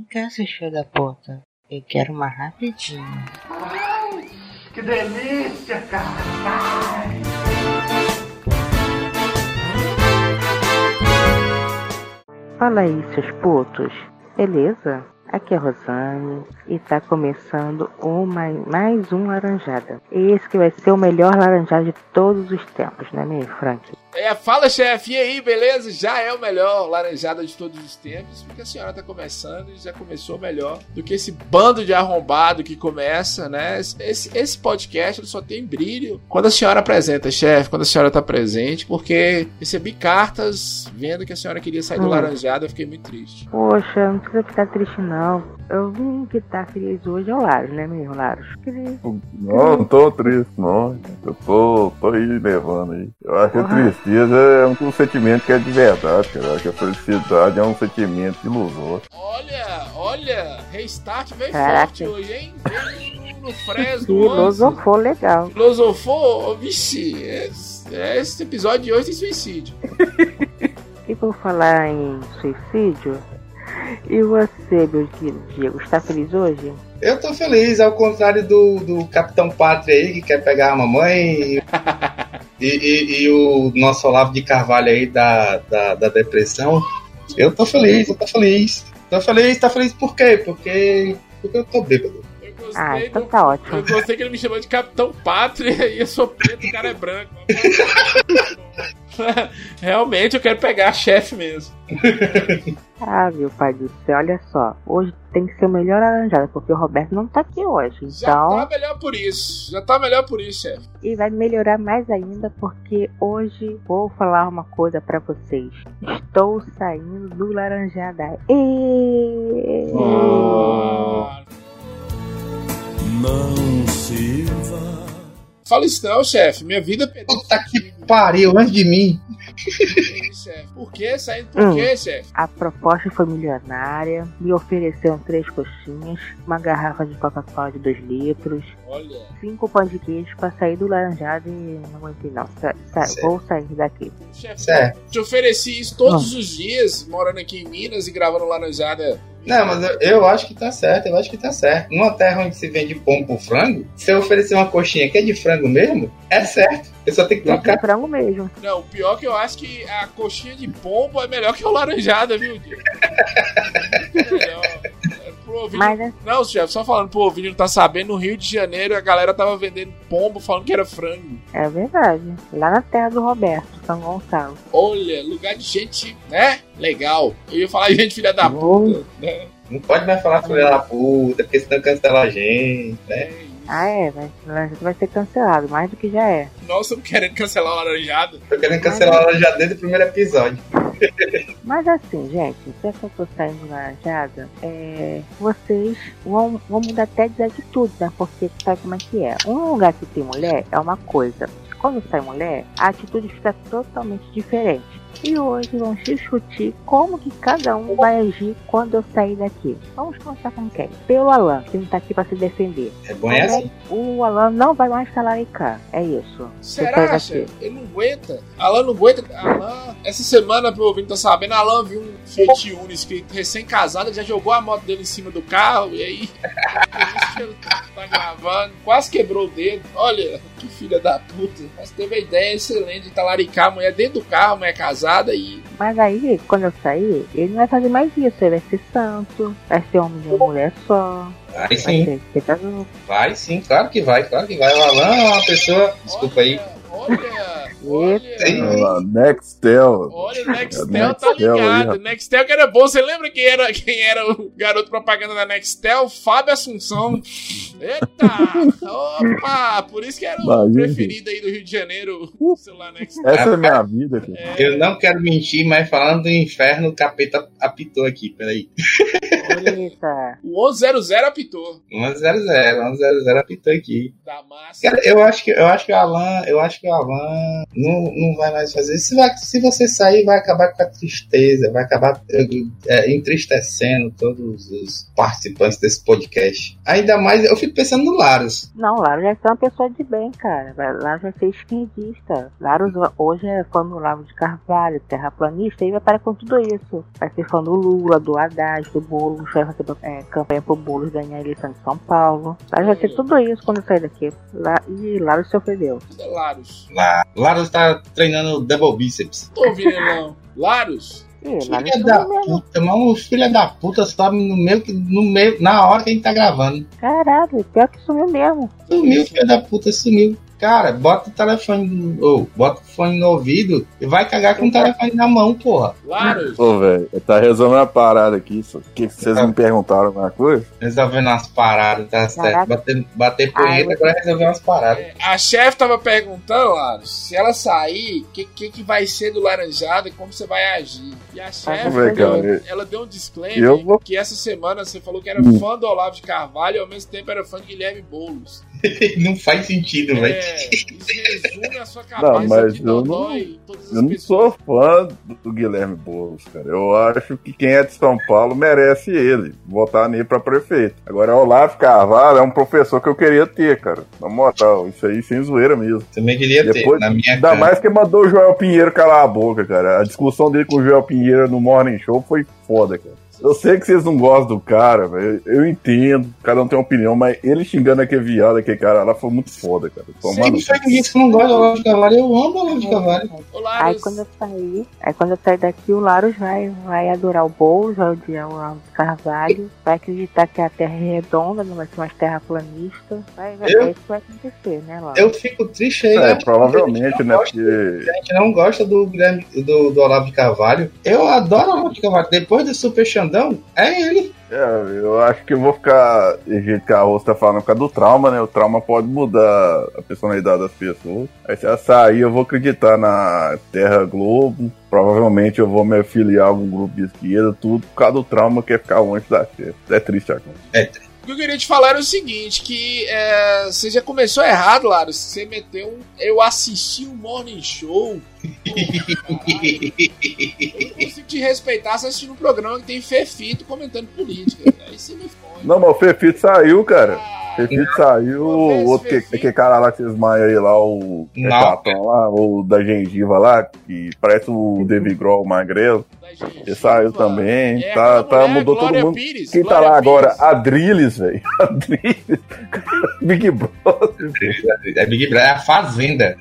Vem cá, seu filho da puta. Eu quero uma rapidinho. Ai, que delícia, cara! Ai. Fala aí, seus putos. Beleza? Aqui é a Rosane e tá começando uma, mais um Laranjada. Esse que vai ser o melhor laranjada de todos os tempos, não é mesmo, Frank? É, fala chefe, e aí, beleza? Já é o melhor laranjada de todos os tempos, porque a senhora tá começando e já começou melhor do que esse bando de arrombado que começa, né? Esse, esse podcast só tem brilho quando a senhora apresenta, chefe, quando a senhora tá presente, porque recebi cartas vendo que a senhora queria sair do Hum. laranjada, eu fiquei muito triste. Poxa, não precisa ficar triste não. Eu vim que tá feliz hoje é o Laros, né mesmo, Laros? Queria- Não, não tô triste, não. Eu tô, tô aí levando aí. Eu acho que a Porra. Tristeza é um sentimento que é de verdade, cara. Eu acho que a felicidade é um sentimento ilusório. Olha, olha, restart veio Caraca. forte hoje, hein? Veio no, no Fresno, Filosofou legal. Filosofou, vixe, esse, esse episódio de hoje tem suicídio. E por falar em suicídio, e você, meu querido Diego, está feliz hoje? Eu tô feliz, ao contrário do, do Capitão Pátria aí, que quer pegar a mamãe, e, e- e o nosso Olavo de Carvalho aí da, da, da depressão. Eu tô feliz, eu tô feliz. Tô feliz, tá feliz por quê? Porque, porque eu tô bêbado. Eu gostei, Ah, então tá ótimo. eu gostei que ele me chamou de Capitão Pátria e eu sou preto, o cara é branco. Realmente eu quero pegar a chefe mesmo. Ah, meu pai do céu, olha só. Hoje tem que ser o melhor laranjada, porque o Roberto não tá aqui hoje. Já Então, tá melhor por isso. Já tá melhor por isso, chefe. e vai melhorar mais ainda, porque hoje vou falar uma coisa pra vocês. Estou saindo do laranjada. E... Não se vá. Fala isso não, chefe. Minha vida perdeu Puta que pariu, antes de mim. Por que? Saindo por Hum. quê, chefe? A proposta foi milionária, me ofereceram três coxinhas, uma garrafa de Coca-Cola de 2 litros, Olha. cinco pães de queijo pra sair do laranjado e não aguentei não. Sa- sa- Certo. vou sair daqui. Chefe, te ofereci isso todos os dias, morando aqui em Minas e gravando Laranjada. Não, mas eu, eu acho que tá certo, eu acho que tá certo. Numa terra onde se vende pombo por frango, se eu oferecer uma coxinha que é de frango mesmo, é certo. Eu só tenho que E é de trocar. frango mesmo. Não, o pior que eu acho que a coxinha de pombo é melhor que o laranjada, viu, Diego? É melhor. Pro ouvinte- Mas é Não, chefe, só falando pro ouvinte não tá sabendo, no Rio de Janeiro a galera tava vendendo pombo falando que era frango. É verdade. Lá na terra do Roberto, São Gonçalo. Olha, lugar de gente, né? Legal. Eu ia falar de gente filha da puta, né? Não pode mais falar filha da puta, porque senão cancela a gente, né? É. Ah, é, vai, vai ser cancelado, mais do que já é. Nossa, estamos querendo cancelar o laranjada. Tô querendo cancelar ela já desde o primeiro episódio. Mas assim, gente, que eu tô saindo laranjada, é, vocês vão, vão mudar até de atitude, né? Porque sabe como é que é? Um lugar que tem mulher é uma coisa. Quando sai mulher, a atitude fica totalmente diferente. E hoje vamos discutir como que cada um vai agir quando eu sair daqui. Vamos começar com quem? Pelo Alan, que não tá aqui pra se defender. É bom é assim. O Alan não vai mais talaricar. É isso. Você sai Será, daqui. chefe? Ele não aguenta. Alan não aguenta. Alan, essa semana, pro ouvinte tá sabendo, Alan viu um Fiat Uno escrito recém-casado, já jogou a moto dele em cima do carro, e aí, isso que tá gravando, quase quebrou o dedo. Olha, que filha da puta. Mas teve a ideia excelente de talaricar a mulher dentro do carro, a mulher casada, e Mas aí, quando eu sair, ele não vai fazer mais isso. Ele vai ser santo, vai ser homem de uma mulher só. Vai Vai sim, ser pegador. vai sim, claro que vai, claro que vai. O Alan é uma pessoa. Desculpa aí. Olha, olha, Ah, Nextel. Olha, o Nextel Nextel tá ligado. Nextel que era bom. Você lembra quem era, quem era o garoto propaganda da Nextel? Fábio Assunção. Eita! Opa! Por isso que era o Imagina. preferido aí do Rio de Janeiro, o celular Nextel. Essa é a minha vida, cara. É, Eu não quero mentir, mas falando do inferno, o capeta apitou aqui, peraí. Eita. o 100 apitou 100, 100 apitou aqui. da massa. Cara, eu acho que eu acho que o Alan, eu acho que o Alan não, não vai mais fazer. Se, vai, se você sair, vai acabar com a tristeza, vai acabar eh, entristecendo todos os participantes desse podcast. Ainda mais, eu fico pensando no Laros. Não, Laro já é uma pessoa de bem, cara. Laro já ser esquerdista. Laro hoje é fã do Lavo de Carvalho, terraplanista, e vai parar com tudo isso. Vai ser fã do Lula, do Haddad, do Boulos. Vai fazer é, campanha pro Boulos ganhar a eleição de São Paulo. Vai vai ter tudo isso quando eu sair daqui. Lá, e Laro se ofendeu. Cadê Larus? Lá. Larus tá treinando double bíceps. Tô ouvindo ele não. Larus? Ih, Laro Filha da puta, mas o filho da puta sobe no meio, que- no meio, na hora que a gente tá gravando. Caralho, pior que sumiu mesmo. Sumiu, filho da puta, sumiu. Cara, bota o telefone, ou bota o fone no ouvido e vai cagar com o telefone na mão, porra. Larus? Ô, velho, tá resolvendo uma parada aqui. só. O que vocês me perguntaram alguma coisa? Resolvendo umas paradas, tá certo? Bater, bater punheta, Ai, agora resolver umas paradas. É, A chefe tava perguntando, Larus, se ela sair, o que, que, que vai ser do Laranjada e como você vai agir. E a chefe, ver, deu- cara. ela deu um disclaimer vou- que essa semana você falou que era Hum. fã do Olavo de Carvalho e ao mesmo tempo era fã de Guilherme Boulos. Não faz sentido, velho. É, resume a sua cabeça Não, mas de eu não- Eu não sou fã do- do Guilherme Boulos, cara. Eu acho que quem é de São Paulo merece ele. Votar nele pra prefeito. Agora, o Olavo Carvalho é um professor que eu queria ter, cara. Na moral, isso aí sem zoeira mesmo. Também queria Depois, ter, na minha ainda cara. mais que mandou o Joel Pinheiro calar a boca, cara. A discussão dele com o Joel Pinheiro no Morning Show foi foda, cara. Eu sei que vocês não gostam do cara, velho. Eu entendo, cada um tem uma opinião, mas ele xingando aquele viado, aquele cara lá, foi muito foda, cara. Tomar Sempre foi isso que não gosta do Olavo de Carvalho. Eu amo o Olavo de Carvalho. Aí Larus, quando eu sair, aí quando eu sair daqui, o Laros vai, vai adorar o Boulos, vai odiar o Olavo de Carvalho, vai acreditar que a Terra é redonda, não vai ser mais terraplanista. Vai, vai, Eu- é isso que vai acontecer, né, Laros? Eu fico triste aí, É, né? provavelmente, né? Porque A gente não gosta do, Guilherme- do, do Olavo de Carvalho. Eu adoro o Olavo de Carvalho. Depois do Super Xandão, é ele. É, eu acho que eu vou ficar do jeito que a Rosa tá falando, por causa do trauma, né? O trauma pode mudar a personalidade das pessoas. Aí se ela sair, eu vou acreditar na Terra Globo. Provavelmente eu vou me afiliar a algum grupo de esquerda, tudo por causa do trauma que é ficar longe da Terra. É triste agora. O que eu queria te falar era o seguinte, que é, você já começou errado, Larus. Você meteu um... Eu assisti o Morning Show. Pô. Eu não consigo te respeitar se assistindo um programa que tem Fefito comentando política. Aí você me fode. Não, mas o Fefito saiu, cara. Ah, Fefito saiu, o outro que, aquele cara lá que vocês maiam aí lá, o Não. Catão lá, o da gengiva lá, que parece o David Grohl magrelo. Ele saiu também. É, tá, tá, mulher, mudou Glória todo mundo. Pires, Quem tá Glória lá agora? Pires. Adriles, velho. Adriles. Big Brother. É Big Brother, é a Fazenda.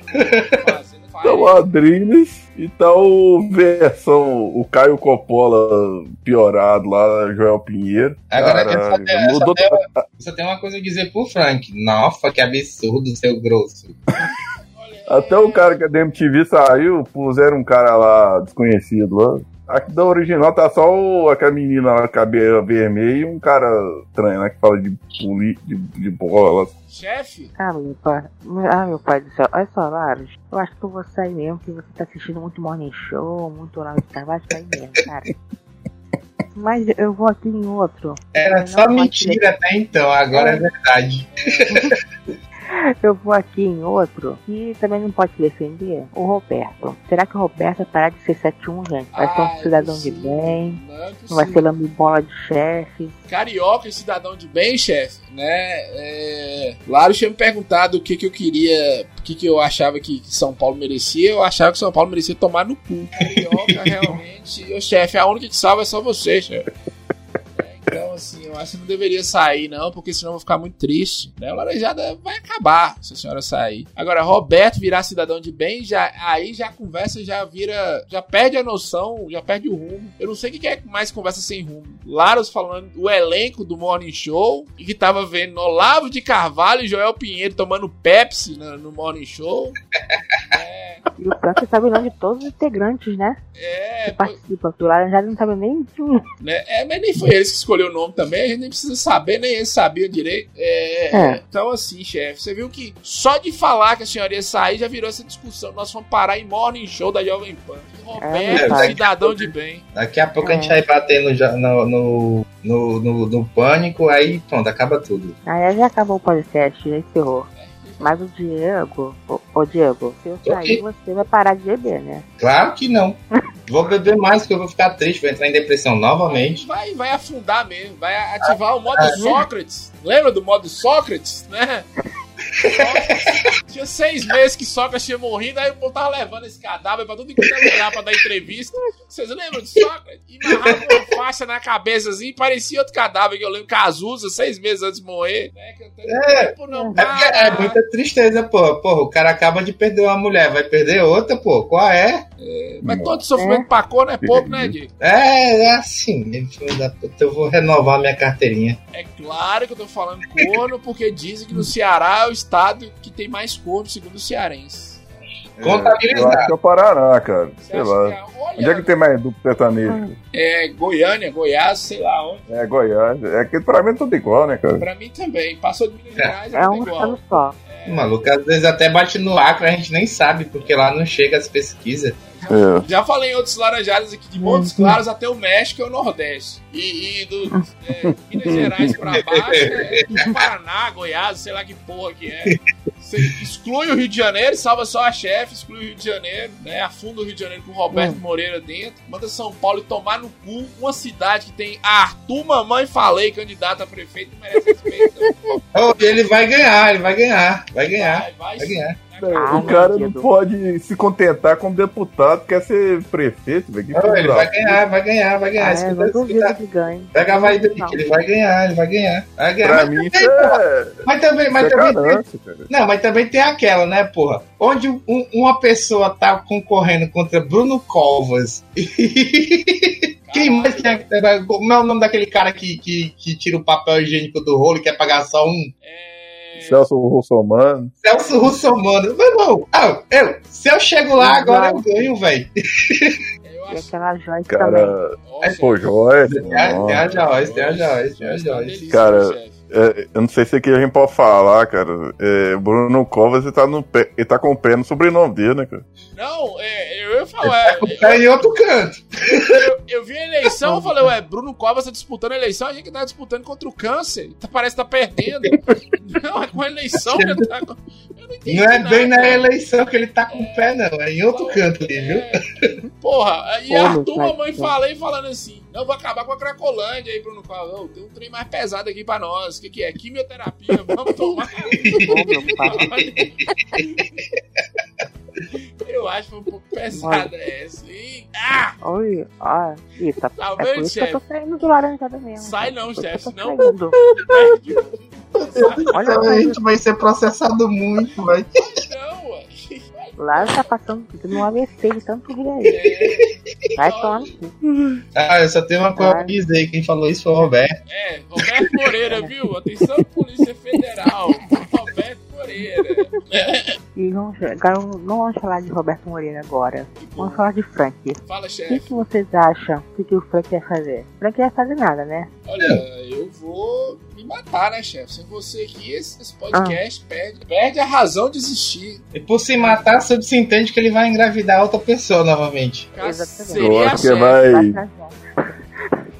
Fazendo Então, o. Adriles. E tá o versão, o Caio Coppola piorado lá, Joel Pinheiro. Agora, Cara, essa, essa, mudou essa, só tem uma coisa a dizer pro Frank. Nossa, que absurdo, seu grosso. Até o cara que é da MTV saiu, puseram um cara lá desconhecido lá. Aqui da original tá só o, aquela menina lá, cabelo vermelho, e um cara estranho, né? Que fala de, poli- de, de bola. Chefe? Ah, meu pai. Ah, meu pai do céu. Olha só, Laros. Eu acho que eu vou sair mesmo, que você tá assistindo muito Morning Show, muito Olavo de Carvalho, vai mesmo, cara. Mas eu vou aqui em outro. Era só mentira até então, agora é verdade. Eu vou aqui em outro que também não pode se defender. O Roberto. Será que o Roberto vai parar de ser 71, gente? Vai ser Ah, um cidadão de bem. Não é Não vai possível. ser lambibola de chefe. Carioca e cidadão de bem, chefe, né? É... Laro tinha me perguntado o que, que eu queria, o que, que eu achava que, que São Paulo merecia. Eu achava que São Paulo merecia tomar no cu. Carioca, realmente. Ô, chefe, a única que salva é só você, chefe. É, assim, eu acho que não deveria sair, não, porque senão eu vou ficar muito triste. Né? O Laranjada vai acabar se a senhora sair. Agora, Roberto virar cidadão de bem, já, aí já a conversa já vira. Já perde a noção, já perde o rumo. Eu não sei o que é mais conversa sem rumo. Laros falando o elenco do Morning Show, e que tava vendo Olavo de Carvalho e Joel Pinheiro tomando Pepsi no, no Morning Show. E o Frank sabe o nome de todos os integrantes, né? É, Que participam. Do Laranjada não sabe nem de um. né? É, mas nem foi eles que escolheu o nome também, a gente nem precisa saber, nem eles sabiam direito. É, É. Então, assim, chefe, você viu que só de falar que a senhora ia sair já virou essa discussão. Nós vamos parar em Morning Show da Jovem Pan. Roberto, É, cidadão de bem. Daqui a pouco a gente É. vai bater no, no, no, no, no- no pânico, aí pronto, acaba tudo. Aí já acabou o podcast, já encerrou. Mas o Diego, ô, ô Diego, se eu sair, você vai parar de beber, né? Claro que não. Vou beber mais, que eu vou ficar triste, vou entrar em depressão novamente. Vai, vai afundar mesmo, vai ativar o modo Sócrates. Lembra do modo Sócrates, né? Tinha seis meses que Sócrates tinha morrido, aí o povo tava levando esse cadáver pra tudo quanto é lugar pra dar entrevista. Vocês lembram de Sócrates? E amarrava uma faixa na cabeça assim, parecia outro cadáver que eu lembro, Cazuza, seis meses antes de morrer. Né? Que eu tenho É. tempo não, É, porque é muita tristeza, pô. Porra, o cara acaba de perder uma mulher, vai perder outra, pô. Qual é? Mas todo sofrimento pra cor é pouco, né, Diego? É, é assim, eu vou renovar minha carteirinha. É claro que eu tô falando corno, porque dizem que no Ceará é o estado que tem mais corno, segundo os cearenses. Contabilizado. Eu acho que é o Paraná, cara. Você Sei lá. é- olha, Onde é que tem mais duplo sertanejo? é Goiânia, Goiás, sei lá onde. É Goiás. É que pra mim é tudo igual, né, cara? Pra mim também. Passou de Minas Gerais, é, É tudo um igual. só. O maluco às vezes até bate no Acre, a gente nem sabe, porque lá não chega as pesquisas. É. Já falei em outros laranjados aqui, de Montes Claros até o México e o Nordeste. E, e do é, Minas Gerais pra baixo é Paraná, Goiás, sei lá que porra que é. Você exclui o Rio de Janeiro, salva só a chefe, exclui o Rio de Janeiro, né? Afunda o Rio de Janeiro com o Roberto Moreira dentro, manda São Paulo tomar no cu uma cidade que tem Arthur Mamãe Falei, candidato a prefeito, não merece respeito. Ele vai ganhar, ele vai ganhar, vai ganhar, Vai, vai, vai ganhar. Ah, o cara não pode se contentar como deputado, quer ser prefeito, velho. Ele vai ganhar, vai ganhar, vai ganhar. Ah, Escuta, eu não duvido escuta. que ganhe. Pega a que ele vai ganhar, ele vai ganhar. Vai ganhar. Pra Mas mim, também, é, mas também, mas isso é também tem, cara. Não, mas também tem aquela, né, porra? Onde um- uma pessoa tá concorrendo contra Bruno Covas. Quem mais é? Como é o nome daquele cara que, que, que tira o papel higiênico do rolo e quer pagar só um? É, Celso Russomano. Celso Russomano. Meu irmão, ah, eu, se eu chego lá agora, eu ganho, velho. E aquela Joyce também. Cara, Nossa, pô, Joyce. Tem a- tem a Joyce, tem a Joyce, tem a Joyce. Cara. É, eu não sei se aqui a gente pode falar, cara. É, Bruno Covas, ele tá, no pé, ele tá com o pé no sobrenome dele, né, cara? Não, é, eu ia falar. é, Tá em outro canto. eu, eu vi a eleição, eu falei, ué, Bruno Covas tá disputando a eleição, a gente tá disputando contra o câncer. Tá- Parece que tá perdendo. Não, é com a eleição que ele tá. Eu não entendi. Não é nada, bem na cara. eleição que ele tá com o pé, não. É em outro canto ali, viu? É. Porra, aí meu pai mamãe do céu. falei falando assim: não, vou acabar com a Cracolândia aí, Bruno. Ô, tem um trem mais pesado aqui pra nós. O que, que é? Quimioterapia, vamos tomar. Eu acho que foi um pouco pesada essa. Ih, ah! Oi, ó. Ih, tá, Tá é por isso que eu tô saindo do laranjada mesmo. Sai não, chefe, saindo. Olha a gente vai ser processado muito, vai. Não, lá tá passando no AVC de tanto rir aí. É, Vai tomar no. Ah, eu só tenho uma coisa pra dizer. Quem falou isso foi o Roberto. é, Roberto Moreira, viu? Atenção, Polícia Federal. Moreira. E vamos, não vamos falar de Roberto Moreira agora. Vamos falar de Frank. Fala, O que, chefe. que vocês acham? O que, que o Frank vai fazer? O Frank vai fazer nada, né? Olha, eu vou me matar, né, chefe? Sem você aqui, esse, esse podcast perde, perde a razão de existir. E por se matar, subentende que ele vai engravidar outra pessoa novamente. Exatamente. Eu acho que chefe. vai, Vai trazer.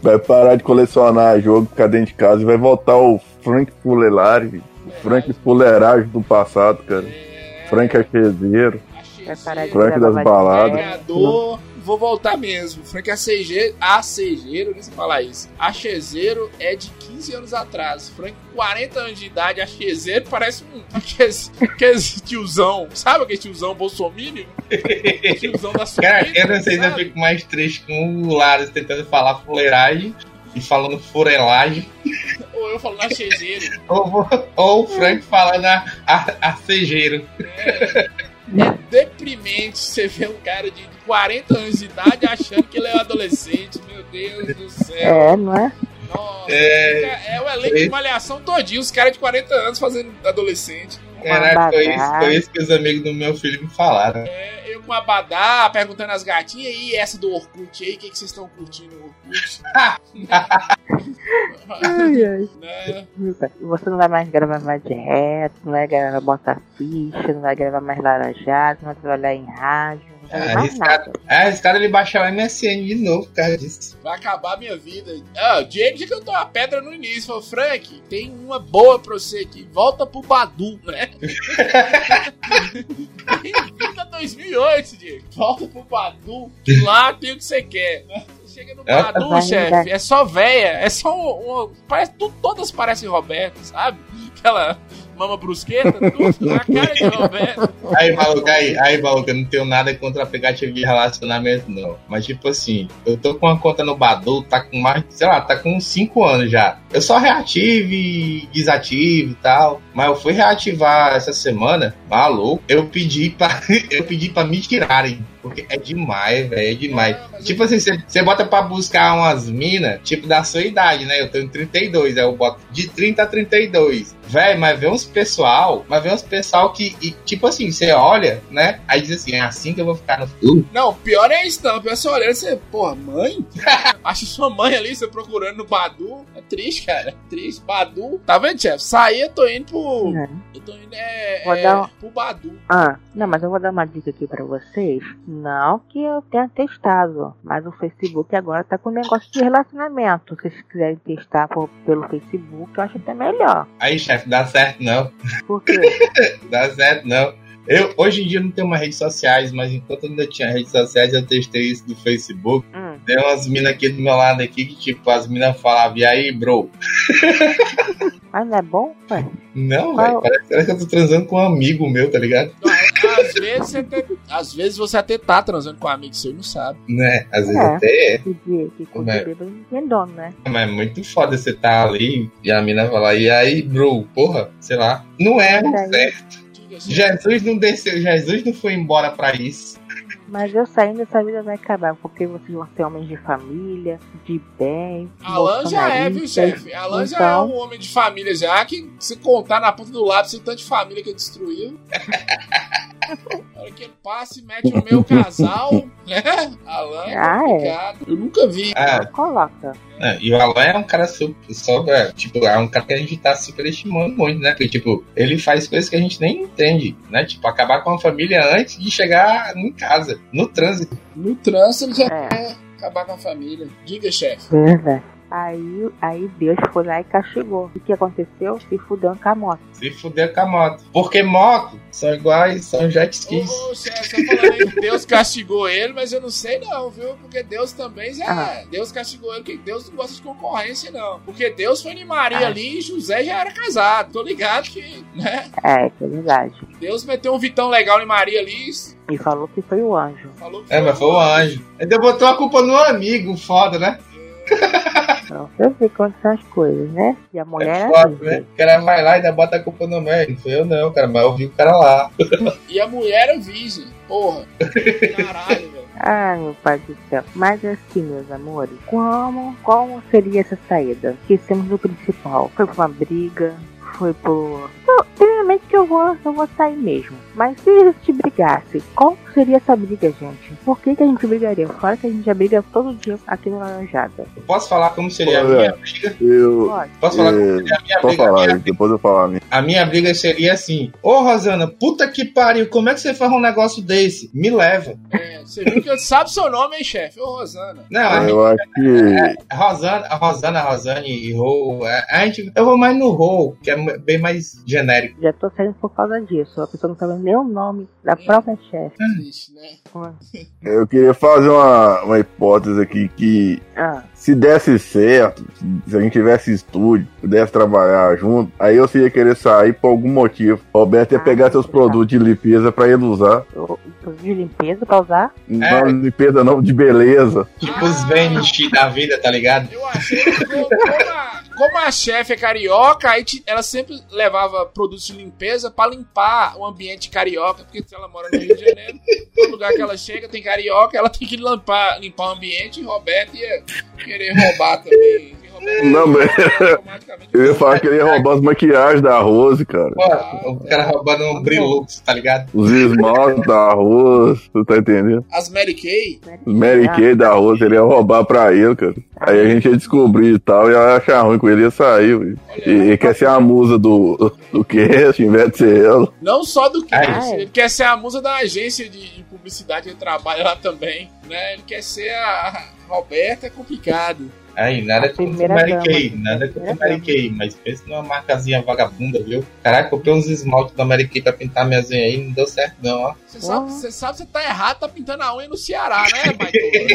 vai parar de colecionar jogo, ficar dentro de casa e vai voltar o Frank Fuleiragem. Frank Fuleiragem do passado, cara. É, Frank Achezeiro. achei Vai parar de Frank das baladas. Vou voltar mesmo. Frank Acegeiro, Acegeiro, nem se falar isso. Achezeiro é de 15 anos atrás. Frank, 40 anos de idade, Achezeiro parece um. Aquele, tiozão. Sabe aquele tiozão bolsominion? tiozão da sua Cara, eu não sei se eu fico mais triste com o Lares tentando falar fuleiragem e falando furelagem. Ou eu falando Achezeiro. Ou, ou o Frank falando a, a, a cejeiro. É deprimente você ver um cara de 40 anos de idade achando que ele é um adolescente. Meu Deus do céu. É, não é? Nossa, É. fica- é o elenco de malhação todinho, os caras de 40 anos fazendo adolescente. Caraca, foi isso, foi isso que os amigos do meu filho me falaram. É, eu com a Badá perguntando às gatinhas, e essa do Orkut aí, o que, que vocês estão curtindo no Orkut? Ai, ai. Né? Você não vai mais gravar mais direto, não vai gravar bota ficha, não vai gravar mais laranjado, não vai trabalhar em rádio, esse nada. Ah, esse cara ele baixar o MSN de novo por causa disso. Vai acabar a minha vida. Ah, o Diego já cantou a pedra no início. Falou, Frank, tem uma boa pra você aqui. Volta pro Badu, né? Bem-vindo a 2008, Diego. Volta pro Badu. que Lá tem o que você quer. Você Chega no É. Badu, chefe. É só véia. É só um. um- parece, tu- todas parecem Roberto, sabe? Aquela mama brusqueta, tudo na cara de Roberto. Aí, maluco, aí, aí, maluco, eu não tenho nada contra aplicativo de relacionamento, não. Mas, tipo assim, eu tô com uma conta no Badu, tá com mais, sei lá, tá com uns 5 anos já. Eu só reativo e desativo e tal. Mas eu fui reativar essa semana, maluco, eu pedi pra, eu pedi pra me tirarem. Porque é demais, velho, é demais. Ah, Tipo assim, você- bota pra buscar umas minas, tipo, da sua idade, né? Eu tenho 32, aí eu boto de 30 a 32. Véi, mas vê uns pessoal, mas vê uns pessoal que, e, tipo assim, você olha, né? Aí diz assim, é assim que eu vou ficar no futuro. Não, pior é isso, não. Pior é você olhando e você, porra, mãe? Acha sua mãe ali, você procurando no Badu. É triste, cara. É triste. Badu. Tá vendo, chefe? Saí, eu tô indo pro. É. Eu tô indo é, Vou é, dar um- pro Badu. Ah, não, mas eu vou dar uma dica aqui pra vocês. Não que eu tenha testado, mas o Facebook agora tá com negócio de relacionamento. Se vocês quiserem testar por- pelo Facebook, eu acho até melhor. Aí, chefe, dá certo não. Por quê? Dá certo não. Eu, hoje em dia não tenho mais redes sociais, mas enquanto eu ainda tinha redes sociais, eu testei isso do Facebook. Hum, Tem umas minas aqui do meu lado aqui que, tipo, as minas falavam, e aí, bro? mas não é bom, ué? Não, velho, parece, parece que eu tô transando com um amigo meu, tá ligado? Às vezes, você até, às vezes você até tá transando com um amigo seu e não sabe. Né? Às vezes É. até é. Que é? dono, né? Mas é muito foda você tá ali e a mina falar, e aí, bro, porra, sei lá. Não é certo. Jesus não desceu, Jesus não foi embora pra isso. Mas eu saindo, essa vida vai acabar, porque vocês vão ser homens de família, de bem. Alan já é, viu, chefe? Alan já é Então- um homem de família já, que se contar na ponta do lápis o tanto de família que ele destruiu. Na hora que ele passa e mete o meu casal, né? Alan é Ah, é. complicado. Eu nunca vi. Ah, Coloca. É, e o Alan é um cara super, é, tipo, é um cara que a gente tá superestimando muito, né? Porque, tipo, ele faz coisas que a gente nem entende, né? Tipo, acabar com a família antes de chegar em casa, no trânsito. No trânsito ele já É. acabar com a família. Diga, chefe. Verdade. Aí, aí Deus foi lá e castigou. O que aconteceu? Se fudeu com a moto. Se fuder com a moto. Porque moto são iguais, são jet skis. Ô, chefe, você tá falando aí que Deus castigou ele, mas eu não sei não, viu? Porque Deus também já. Ah. Deus castigou ele, porque Deus não gosta de concorrência, não. Porque Deus foi em Maria Ah. ali e José já era casado. Tô ligado que, né? É, que é verdade. Deus meteu um vitão legal em Maria ali e falou que foi o anjo. falou que É, mas foi o anjo. Ainda botou a culpa no amigo, foda, né? Pra você ver quantas são as coisas, né? E a mulher É é foda, assim, né? O cara vai lá e ainda bota a culpa no médico. Não foi eu não, cara, mas eu vi o cara lá. E a mulher é virgem. Porra. Caralho, velho. Ah, meu pai do céu. Mas assim, meus amores, como, como seria essa saída? Esquecemos do principal. Foi por uma briga, foi por. Primeiramente que eu vou, eu vou sair mesmo. Mas se a gente brigasse, qual seria essa briga, gente? Por que, que a gente brigaria? Fora que a gente já briga todo dia aqui no Laranjada. Eu posso falar como seria a Olha. minha briga? Eu. Pode. Posso falar como É, seria a minha briga? A falar, minha, depois eu falar a minha. a minha briga seria assim: Ô Rosana, puta que pariu, como é que você faz um negócio desse? Me leva. É, você viu que sabe seu nome, hein, chefe? Ô, Rosana. Não, a Eu acho que. A Rosana, a Rosana, a Rosane e Rô, a, a gente, eu vou mais no Rô, que é bem mais genérico. Já tô saindo por causa disso. A pessoa não sabe nem o nome da própria chefe. Triste, né? Eu queria fazer uma, uma hipótese aqui que Ah, se desse certo, se a gente tivesse estúdio, pudesse trabalhar junto, aí eu ia querer sair por algum motivo. Roberto ia Ah, pegar seus tá. produtos de limpeza pra ele usar. eu de limpeza pra usar? Não limpeza não, de beleza. Tipo os Vanish da vida, tá ligado? Eu achei que como, a, chefe é carioca, ela sempre levava produtos de limpeza pra limpar o ambiente carioca, porque se ela mora no Rio de Janeiro, todo lugar que ela chega tem carioca, ela tem que limpar, limpar o ambiente e Roberto ia querer roubar também. E Não, mas- Eu ia falar que ele ia roubar as maquiagens da Rose, cara. Pô, o cara roubando um Brilux, tá ligado? Os esmaltes da Rose, tu tá entendendo? As Mary Kay, Mary Kay da Rose, ele ia roubar pra ele, cara. Aí a gente ia descobrir e tal, ia achar ruim com ele, ia sair, velho. E, e quer ser a musa do, do cast, em vez de ser ela. não só do que Ah, é? ele quer ser a musa da agência de, de publicidade, ele trabalha lá também, né? Ele quer ser a Roberta, é complicado. Aí, nada contra o Mary Kay, nada contra o Mary. Kay, mas pensa numa marcazinha vagabunda, viu? Caraca, comprei uns esmaltes da Mary Kay pra pintar minhas unhas aí, não deu certo não, ó. Você sabe, você sabe que você tá errado, tá pintando a unha no Ceará, né, Baitola?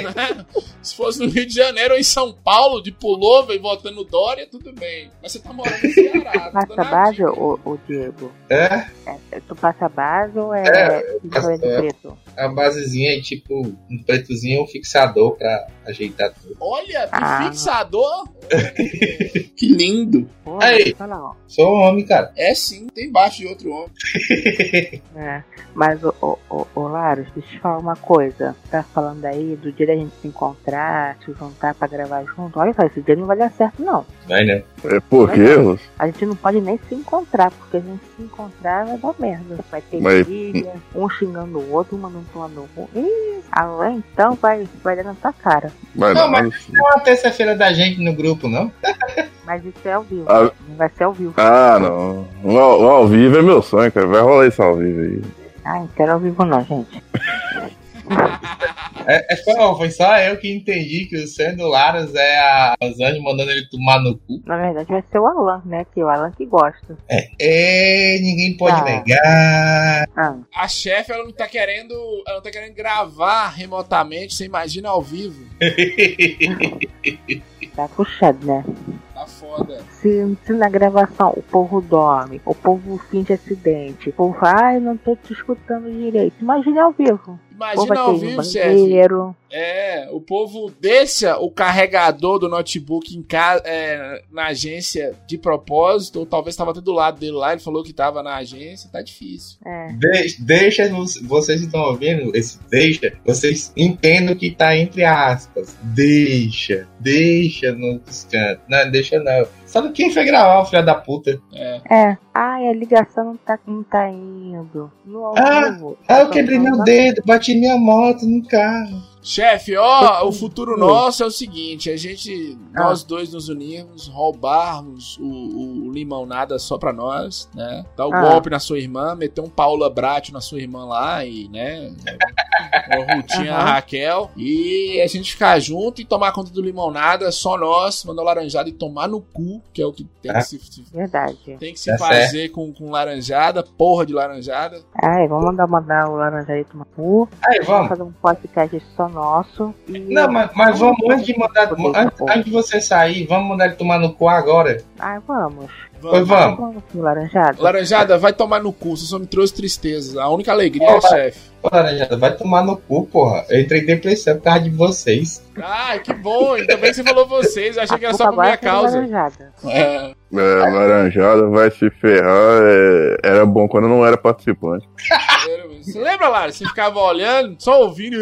Né? Se fosse no Rio de Janeiro ou em São Paulo, de pullover e votando no Dória, tudo bem. Mas você tá morando no Ceará. tá Passa base, ô, ô Diego? É, É, tu passa base ou é, É, passo- preto? A basezinha é tipo um pretozinho, um fixador pra ajeitar tudo. Olha, que Ah. fixador! que lindo! Pô, Aí. olha lá, ó. Sou homem, cara. É sim, tem embaixo de outro homem. É, mas, ô, ô, ô, ô Laros, deixa eu te falar uma coisa. Tá falando aí do dia da gente se encontrar, se juntar pra gravar junto. Olha só, esse dia não vai dar certo, não. Vai, né? É por quê? A gente não pode nem se encontrar, porque a gente se encontrar vai dar merda. Vai ter Mas- briga, um xingando o outro, um mandando um no outro. Ih, além então vai, vai dar na tua cara. Vai Não, mas- Não é uma terça-feira da gente no grupo, não? Mas isso é ao vivo. Ah. Não vai ser ao vivo. Ah, não. O ao, o ao vivo é meu sonho, cara. Vai rolar isso ao vivo aí. Ah, não quero ao vivo não, gente. É, é só, foi só eu que entendi que o Sandro Laras é a Rosane mandando ele tomar no cu. Na verdade vai ser o Alan, né? Que é o Alan que gosta. É, ninguém pode Ah. negar. Ah, A chefe, ela não tá querendo. Ela não tá querendo gravar remotamente, você imagina ao vivo. tá puxado, né? Tá foda. Se, se na gravação o povo dorme, o povo finge acidente, o povo fala, ai, não tô te escutando direito. Imagina ao vivo. Imagina vai ao vivo, banheiro. É, o povo deixa o carregador do notebook em casa, é, na agência de propósito, ou talvez estava até do lado dele lá, ele falou que tava na agência, tá difícil. É. De- deixa, vocês estão ouvindo esse deixa, vocês entendam que tá entre aspas. Deixa, deixa no cantos. Não, deixa não. Sabe quem foi gravar, o filho da puta? É. É. Ai, a ligação não tá, não tá indo. No ao Ah, vivo. Ah, eu quebrei meu dedo, bati minha moto no carro. Chefe, ó, o futuro nosso é o seguinte: a gente, Ah. nós dois nos unirmos, roubarmos o, o, o limão nada só pra nós, né? Dar o Ah. golpe na sua irmã, meter um Paula Brat na sua irmã lá e, né? Uma Rutinha Aham. Raquel. E a gente ficar junto e tomar conta do limão nada, só nós, mandar o laranjada e tomar no cu, que é o que tem Ah. que se, se- Verdade. tem que se Tá fazer com, com laranjada, porra de laranjada. Ai, vamos mandar, mandar o laranjarito no cu. Aí, Vamos vamos. fazer um podcast só nosso. Não, mas, mas vamos, antes de mandar, antes, antes de você sair, vamos mandar ele tomar no cu agora. Ai, vamos. Vamos. vamos. Laranjado. Laranjada, vai tomar no cu, você só me trouxe tristezas. A única alegria é, vai. chefe. Laranjada, vai tomar no cu, porra. Eu entrei em depressão por causa de vocês. Ah, que bom, ainda bem que você falou vocês, eu achei que era só por minha é causa. laranjada. É. É, laranjada vai se ferrar. é, era bom quando não era participante. Você lembra, Lara? Você ficava olhando, só ouvindo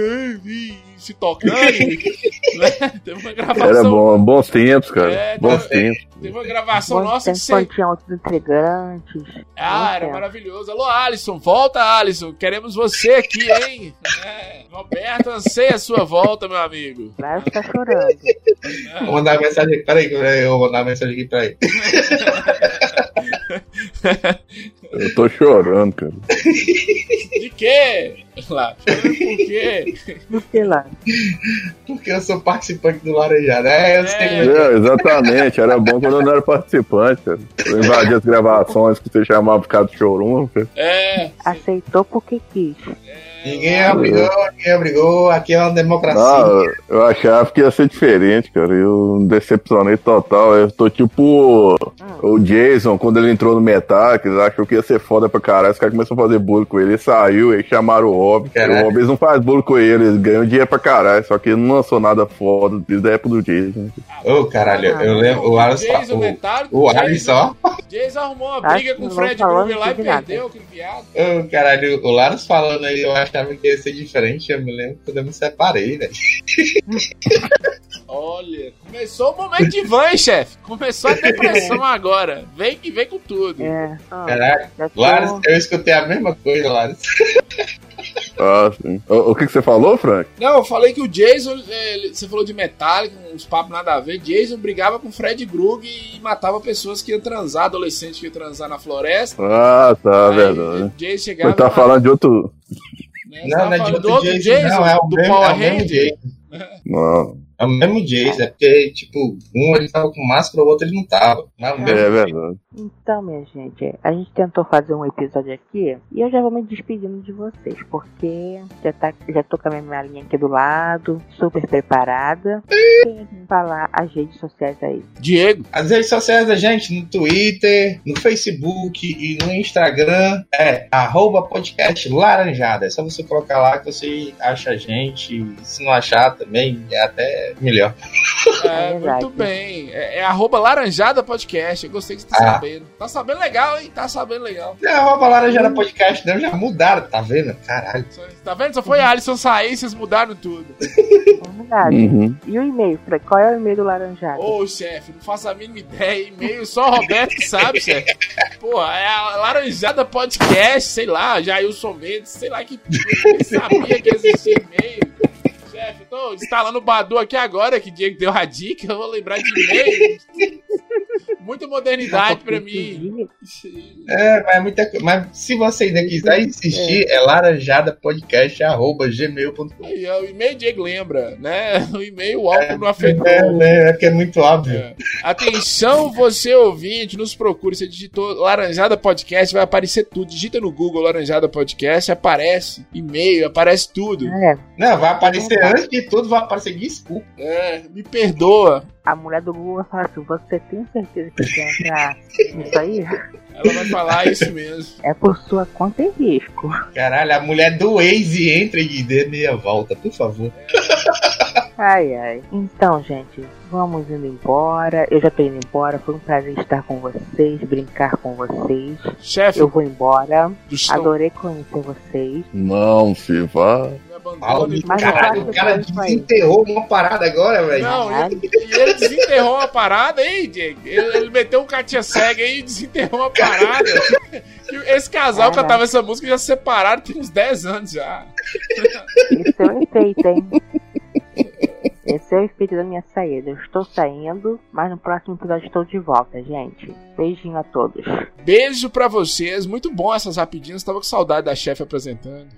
se tocando. né? Teve uma gravação. Era bom, bons tempos, cara. É, bons tá- tempos. Teve uma gravação Bom, nossa que você. tinha outros integrantes. Ah, era tempo. maravilhoso. Alô, Alisson, volta, Alisson. Queremos você aqui, hein? É. Roberto, anseia a sua volta, meu amigo. Que tá chorando. Vou mandar uma mensagem aqui. Peraí, peraí, eu vou mandar uma mensagem aqui pra ele. Eu tô chorando, cara. De quê? Lá, chorando por quê? Do que lá? Porque eu sou participante do Laranjada. É, eu sei. É. É, exatamente, era bom quando eu não era participante, cara. Eu invadia as gravações que você chamava por causa do showroom, cara. É. Aceitou porque quis. Ninguém obrigou, ninguém obrigou. Aqui é uma democracia. Ah, eu achava que ia ser diferente, cara. Eu me decepcionei total. Eu tô tipo o Jason, quando ele entrou no Metallica, eles achou que ia ser foda pra caralho. Os caras começaram a fazer bullying com ele. Ele saiu, aí chamaram o Rob. Caraca. O Rob eles não faz bullying com ele, eles ganham dinheiro pra caralho. Só que ele não lançou nada foda desde a época do Jason. Ô, caralho, eu lembro. O Alisson. Jason O, o Jason- Alisson. Jason arrumou uma Acho briga que com o não Fred não lá e perdeu aquele viado. Ô, caralho, o Laros falando aí, eu achava que ia ser diferente. Eu me lembro quando eu me separei, velho. Olha, começou o momento de van, hein, chefe. Começou a depressão agora. Vem que vem com tudo. É. Ah, Caralho. já tô- Laros, eu escutei a mesma coisa, Laros. Ah, sim. O, o que, que você falou, Frank? Não, eu falei que o Jason, ele- você falou de Metallica, uns papos nada a ver. Jason brigava com o Fred Krug e matava pessoas que iam transar, adolescentes que iam transar na floresta. Ah, tá, Aí, verdade. o Jason chegava. Você tá falando de outro. Né, Não, não é de do outro Jason, Jason, não, é o do mesmo- Power é o mesmo Ranger. Jason. Não. É o mesmo jeito, é porque, tipo, um ele tava com máscara, o outro ele não tava. Mas o mesmo É jeito. verdade. Então, minha gente, a gente tentou fazer um episódio aqui e eu já vou me despedindo de vocês, porque já, tá, já tô com a minha malinha aqui do lado, super preparada. Quem vai falar as redes sociais aí? Diego, As redes sociais da gente no Twitter, no Facebook e no Instagram é arroba podcast laranjada. É só você colocar lá que você acha a gente. Se não achar também, é até melhor. é, verdade. muito bem. É, é arroba laranjada podcast. Eu gostei que você Ah. Sabendo. Tá sabendo legal, hein? Tá sabendo legal. É arroba laranjada podcast, não. Já mudaram, tá vendo? Caralho. Tá vendo? Só foi a Alisson sair vocês mudaram tudo. É verdade. Uhum. E o e-mail, Fred? Qual é o e-mail do Laranjado? Ô, chefe, não faço a mínima ideia. E-mail só o Roberto que sabe, chefe. Porra, é a Laranjada Podcast, sei lá, Jailson Mendes, sei lá que. Eu sabia que existia e-mail. Chefe, tô instalando o Badu aqui agora, que Diego deu a dica, eu vou lembrar de e-mail. Muita modernidade pra mim. É, mas, é muita, mas se você ainda quiser insistir, é, laranjadapodcast.gmail.com. Aí, ó, o e-mail Diego lembra, né? O e-mail o álcool não afetou. É, né, é que é muito óbvio. É. Atenção, você ouvinte, nos procure. Você digitou Laranjada Podcast, vai aparecer tudo. Digita no Google Laranjada Podcast, aparece e-mail, aparece tudo. É, Não, vai aparecer antes de tudo, vai aparecer desculpa. É, me perdoa. A mulher do Google vai falar assim: Você tem certeza que quer entrar nisso aí? Ela vai falar isso mesmo. É por sua conta e risco. Caralho, a mulher do Waze entra e dê meia volta, por favor. Ai, ai. Então, gente, vamos indo embora. Eu já tô indo embora. Foi um prazer estar com vocês, brincar com vocês. Chefe Eu vou embora. chão, Adorei conhecer vocês. Não, se vá. Abandone. Mas caralho, eu o cara isso desenterrou uma parada agora, velho. Não, Caralho. e e ele desenterrou uma parada aí, Diego. Ele, ele meteu um Katia cega aí e desenterrou uma parada. Esse casal Caraca. cantava essa música já se separaram tem uns 10 anos já. Esse é o efeito, hein? Esse é o efeito da minha saída. Eu estou saindo, mas no próximo episódio estou de volta, gente. Beijinho a todos. Beijo pra vocês. Muito bom essas rapidinhas. Tava com saudade da chefe apresentando.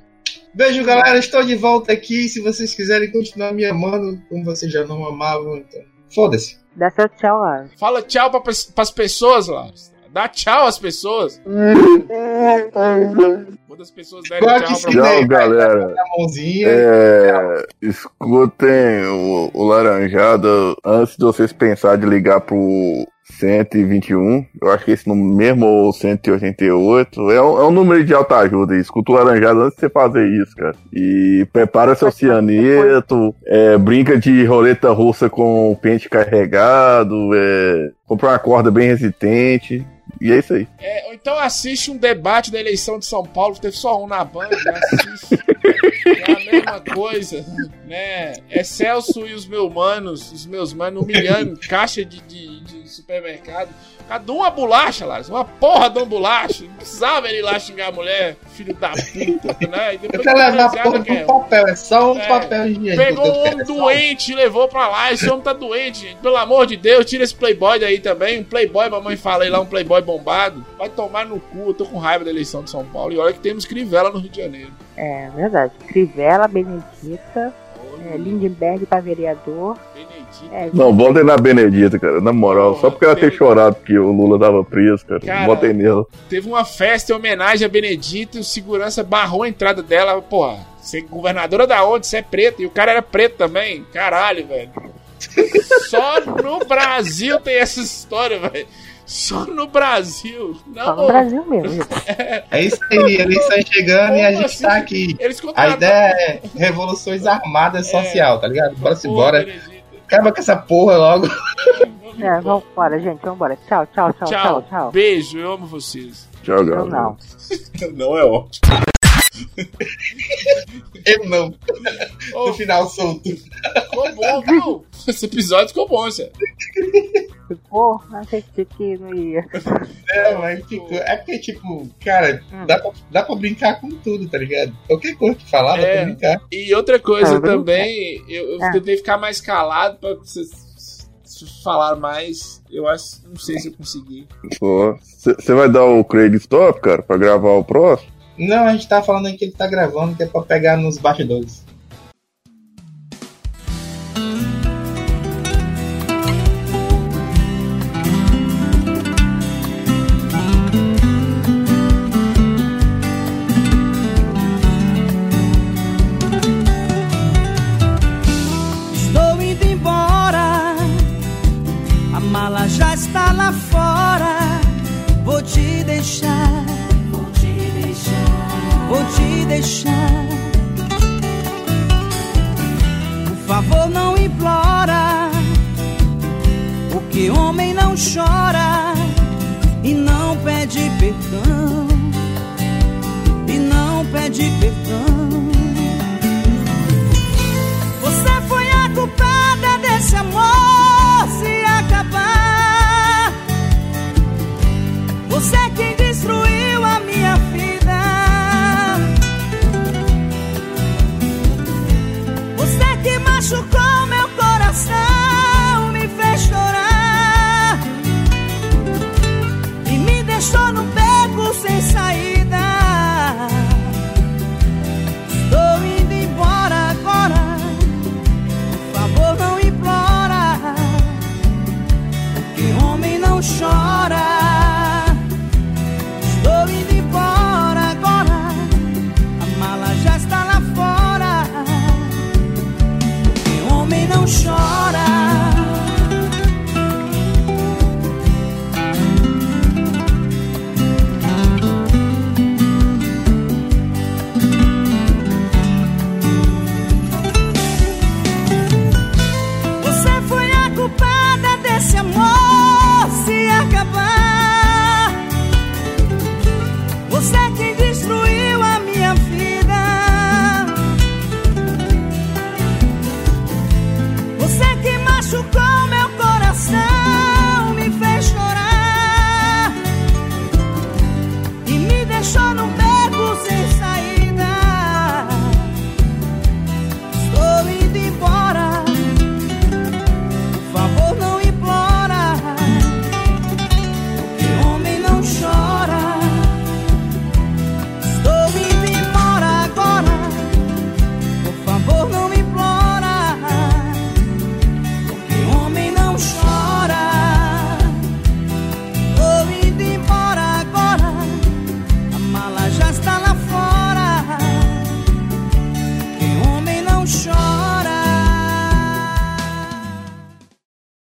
Beijo, galera. Estou de volta aqui. Se vocês quiserem continuar me amando, como vocês já não amavam, então. Foda-se. Dá seu tchau lá. Fala tchau pra, pras pessoas lá. Dá tchau às pessoas. Quando as pessoas derem Claro tchau pra. Tchau, galera. É, escutem o, o Laranjada antes de vocês pensarem de ligar pro 121. Eu acho que esse número mesmo ou 188 é um, é um número de alta ajuda. Escuta o Laranjada antes de você fazer isso, cara. E prepara seu cianeto, é, brinca de roleta russa com o pente carregado, é, compra uma corda bem resistente. E é isso aí. É, ou então assiste um debate da eleição de São Paulo, teve só um na banda, né? assiste. É a mesma coisa, né? É Celso e os meus manos, os meus manos humilhando caixa de, de, de supermercado. Cada uma bolacha, lá, uma porra de uma bolacha. Não precisava ele ir lá xingar a mulher, filho da puta, né? E Eu depois quero levar a porra quer. do papel, é só um É. papel higiênico. Pegou eu um homem é um- doente e levou pra lá. Esse homem tá doente, gente. Pelo amor de Deus, tira esse playboy daí também. Um playboy, mamãe fala aí lá, um playboy bombado. Vai tomar no cu, eu tô com raiva da eleição de São Paulo. E olha que temos Crivella no Rio de Janeiro. É verdade. Crivella, Benedita, é, Lindenberg pra vereador. Benedito. É, Não, votem na Benedita, cara. Na moral, só porque ela ter chorado porque o Lula tava preso, cara. Cara, Votem nela. Teve uma festa em homenagem a Benedito e o segurança barrou a entrada dela. Porra, você é governadora da onde? Você é preta. E o cara era preto também. Caralho, velho. Só no Brasil tem essa história, velho. Só no Brasil. Não, só no Brasil mesmo. É isso aí, eleição chegando e a Como gente assim? tá aqui. Eles A ideia é revoluções armadas É. social, tá ligado? Bora se bora. Acaba com essa porra logo. Vamos É, embora. vambora, gente, vambora. Tchau, tchau, tchau, Tchau. tchau, tchau. Beijo, eu amo vocês. Tchau, Eu galera. não. Não é ótimo. Eu não. Ô, No final solto. ficou bom, viu? Esse episódio ficou bom, Zé. Ficou? Achei que não ia. É, mas ficou. É porque, tipo, cara, Hum. dá, pra, dá pra brincar com tudo, tá ligado? Qualquer coisa que falar, dá É. pra brincar. E outra coisa Ah, também, eu, eu Ah. tentei ficar mais calado pra vocês falar mais. Eu acho, não sei se eu consegui. Você vai dar o Craig Stop, cara, pra gravar o próximo? Não, a gente tá falando aí que ele tá gravando, que é pra pegar nos bastidores.